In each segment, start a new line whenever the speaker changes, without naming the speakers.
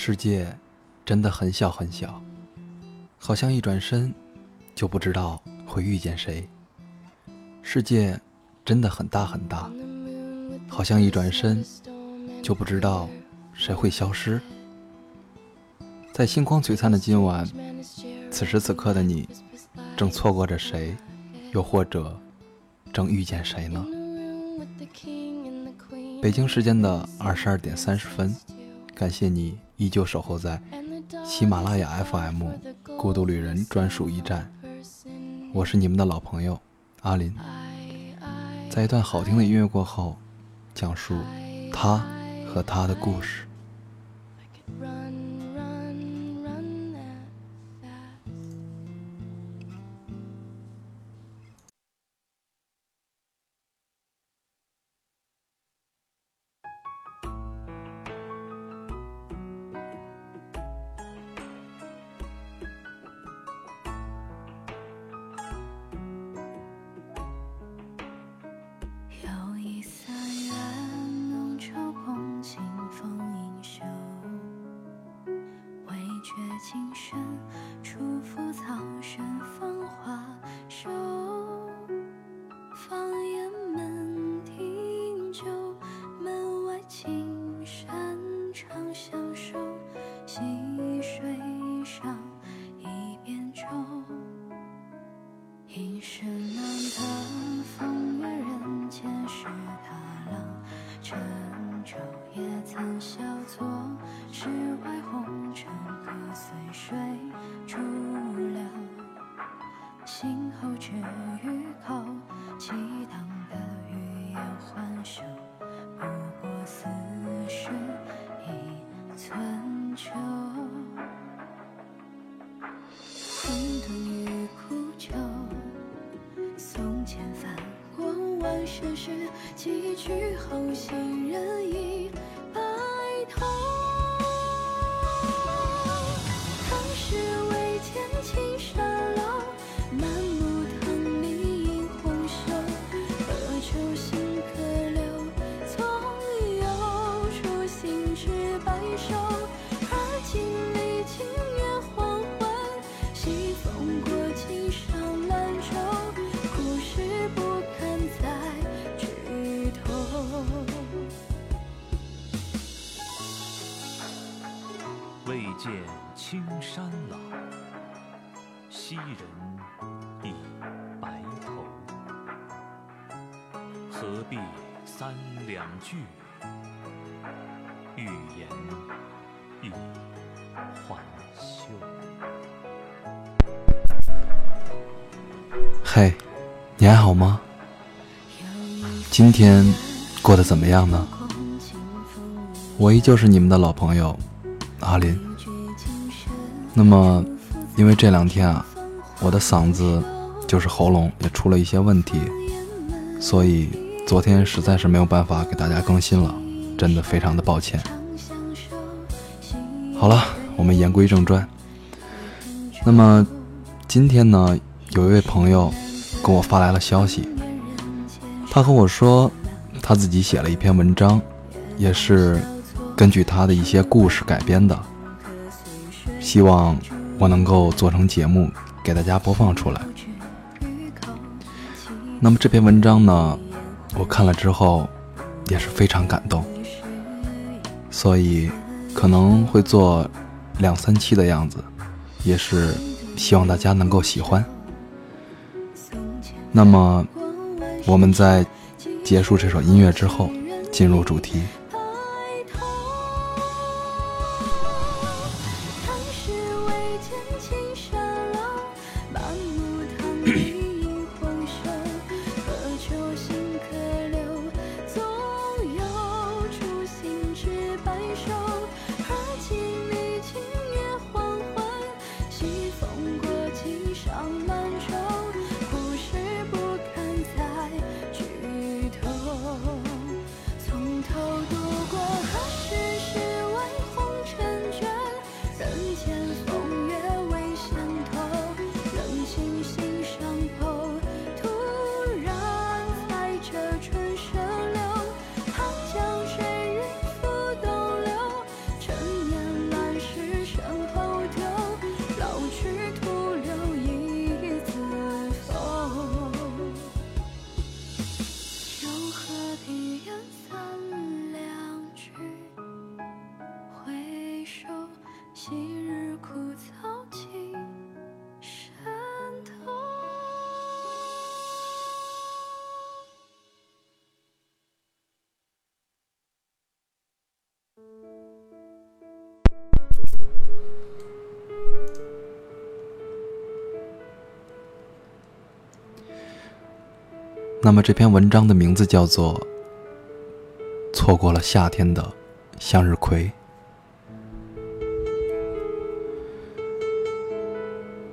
世界真的很小很小，好像一转身就不知道会遇见谁。世界真的很大很大，好像一转身就不知道谁会消失。在星光璀璨的今晚，此时此刻的你，正错过着谁，又或者正遇见谁呢？北京时间的二十二点三十分，感谢你依旧守候在喜马拉雅 FM《孤独旅人》专属驿站，我是你们的老朋友阿林。在一段好听的音乐过后，讲述他和他的故事。
却今生初覆草深芳华瘦。笑坐，世外红尘客随水逐流。醒后知欲口，激荡的欲言还休，不过似是一寸秋。空独与苦酒，送
千帆过万山时，几句后行人已。何必三两句，欲言已还休。
嘿，你还好吗？今天过得怎么样呢？我依旧是你们的老朋友阿林。那么，因为这两天啊，我的嗓子就是喉咙也出了一些问题，所以昨天实在是没有办法给大家更新了，真的非常的抱歉。好了，我们言归正传。那么今天呢，有一位朋友跟我发来了消息，他和我说他自己写了一篇文章，也是根据他的一些故事改编的，希望我能够做成节目给大家播放出来。那么这篇文章呢，我看了之后也是非常感动，所以可能会做两三期的样子，也是希望大家能够喜欢。那么我们在结束这首音乐之后，进入主题。
手
那么这篇文章的名字叫做《错过了夏天的向日葵》。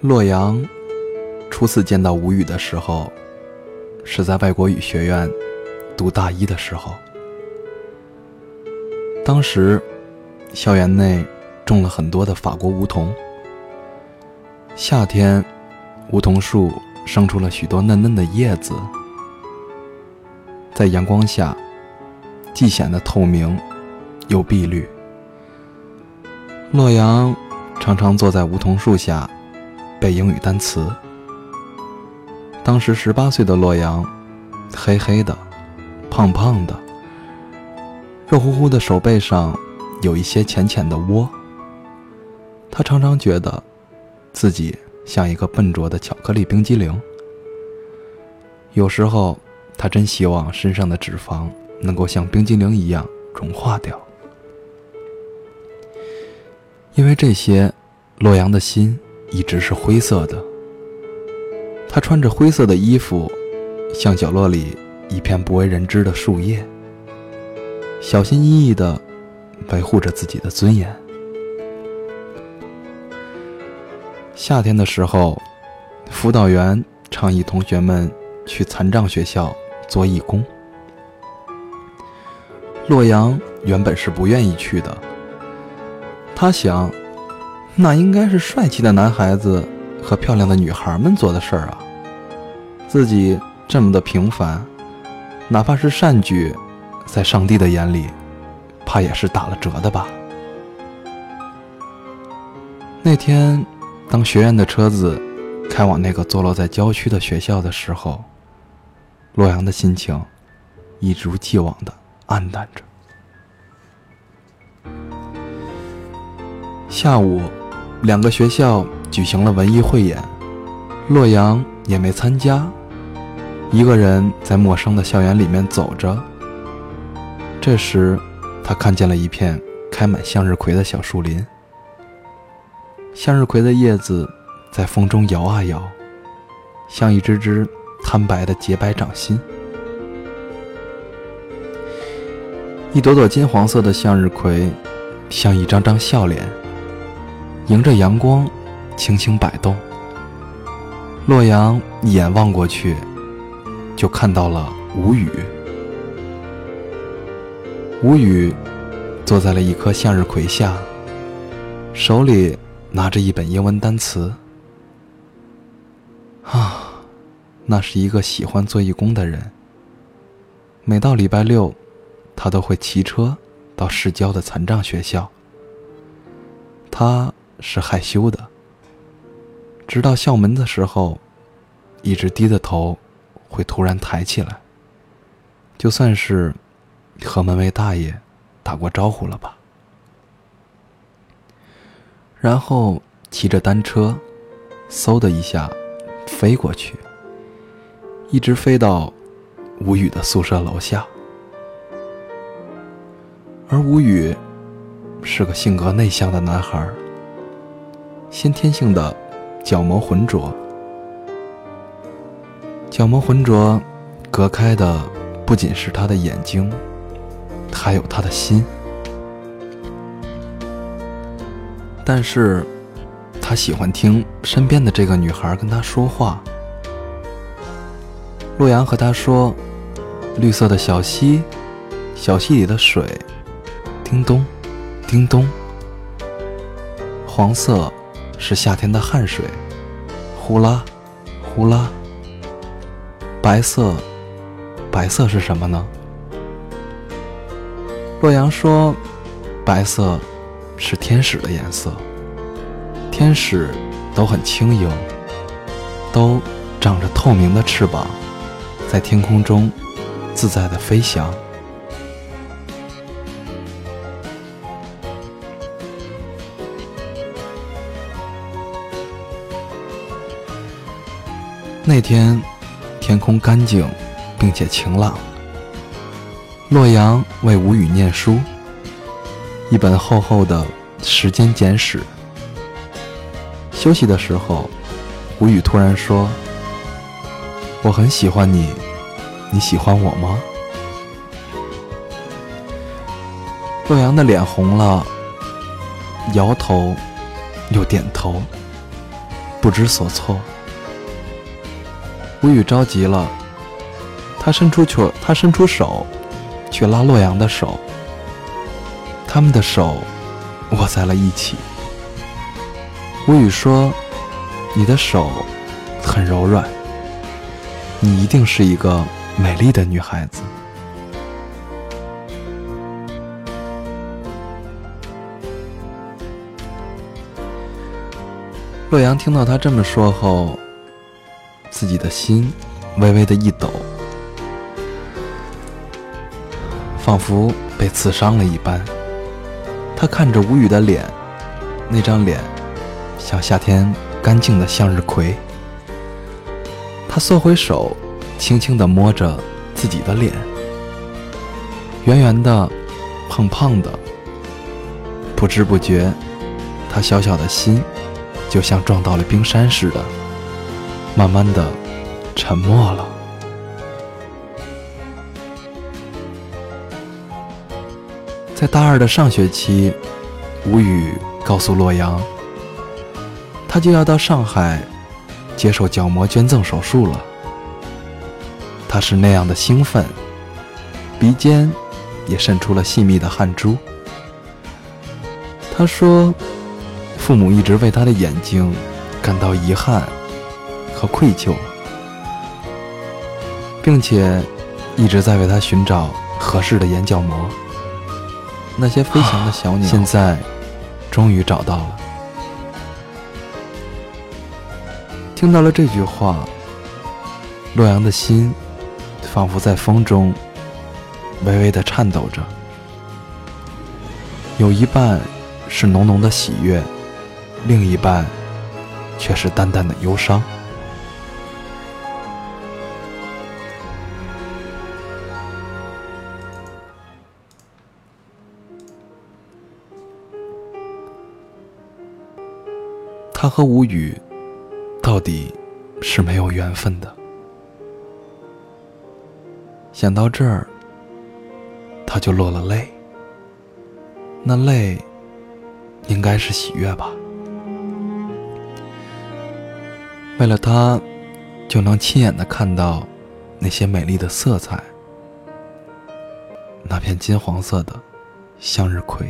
洛阳初次见到吴语的时候，是在外国语学院读大一的时候。当时，校园内种了很多的法国梧桐。夏天，梧桐树生出了许多嫩嫩的叶子，在阳光下，既显得透明，又碧绿。洛阳常常坐在梧桐树下。背英语单词。当时十八岁的洛阳，黑黑的，胖胖的，肉乎乎的手背上有一些浅浅的窝。他常常觉得，自己像一个笨拙的巧克力冰激凌。有时候，他真希望身上的脂肪能够像冰激凌一样融化掉。因为这些，洛阳的心。一直是灰色的。他穿着灰色的衣服，像角落里一片不为人知的树叶，小心翼翼地维护着自己的尊严。夏天的时候，辅导员倡议同学们去残障学校做义工。洛阳原本是不愿意去的，他想。那应该是帅气的男孩子和漂亮的女孩们做的事儿啊。自己这么的平凡，哪怕是善举，在上帝的眼里，怕也是打了折的吧。那天，当学院的车子开往那个坐落在郊区的学校的时候，洛阳的心情一如既往的暗淡着。下午。两个学校举行了文艺汇演，洛阳也没参加，一个人在陌生的校园里面走着。这时，他看见了一片开满向日葵的小树林，向日葵的叶子在风中摇啊摇，像一只只苍白的洁白掌心。一朵朵金黄色的向日葵，像一张张笑脸。迎着阳光，轻轻摆动。洛阳一眼望过去，就看到了吴语。吴语坐在了一棵向日葵下，手里拿着一本英文单词。啊，那是一个喜欢做义工的人。每到礼拜六，他都会骑车到市郊的残障学校。他。是害羞的，直到校门的时候，一直低着头，会突然抬起来，就算是和门卫大爷打过招呼了吧。然后骑着单车，嗖的一下飞过去，一直飞到吴宇的宿舍楼下。而吴宇是个性格内向的男孩。先天性的角膜浑浊，角膜浑浊隔开的不仅是他的眼睛，还有他的心。但是，他喜欢听身边的这个女孩跟他说话。洛阳和他说：“绿色的小溪，小溪里的水，叮咚，叮咚，黄色。”是夏天的汗水，呼啦，呼啦。白色，白色是什么呢？洛阳说，白色是天使的颜色。天使都很轻盈，都长着透明的翅膀，在天空中自在的飞翔。那天，天空干净，并且晴朗。洛阳为吴语念书，一本厚厚的《时间简史》。休息的时候，吴语突然说：“我很喜欢你，你喜欢我吗？”洛阳的脸红了，摇头又点头，不知所措。吴语着急了，他伸出去，他伸出手去拉洛阳的手，他们的手握在了一起。吴语说：“你的手很柔软，你一定是一个美丽的女孩子。”洛阳听到他这么说后，自己的心微微的一抖，仿佛被刺伤了一般。他看着吴语的脸，那张脸像夏天干净的向日葵。他缩回手，轻轻地摸着自己的脸，圆圆的，胖胖的。不知不觉，他小小的心。就像撞到了冰山似的，慢慢的沉默了。在大二的上学期，吴宇告诉洛阳，他就要到上海接受角膜捐赠手术了。他是那样的兴奋，鼻尖也渗出了细密的汗珠。他说。父母一直为他的眼睛感到遗憾和愧疚，并且一直在为他寻找合适的眼角膜。那些飞翔的小鸟现在终于找到了。听到了这句话，洛阳的心仿佛在风中微微的颤抖着，有一半是浓浓的喜悦。另一半却是淡淡的忧伤。他和吴语到底是没有缘分的。想到这儿，他就落了泪。那泪应该是喜悦吧。为了他，就能亲眼的看到那些美丽的色彩，那片金黄色的向日葵。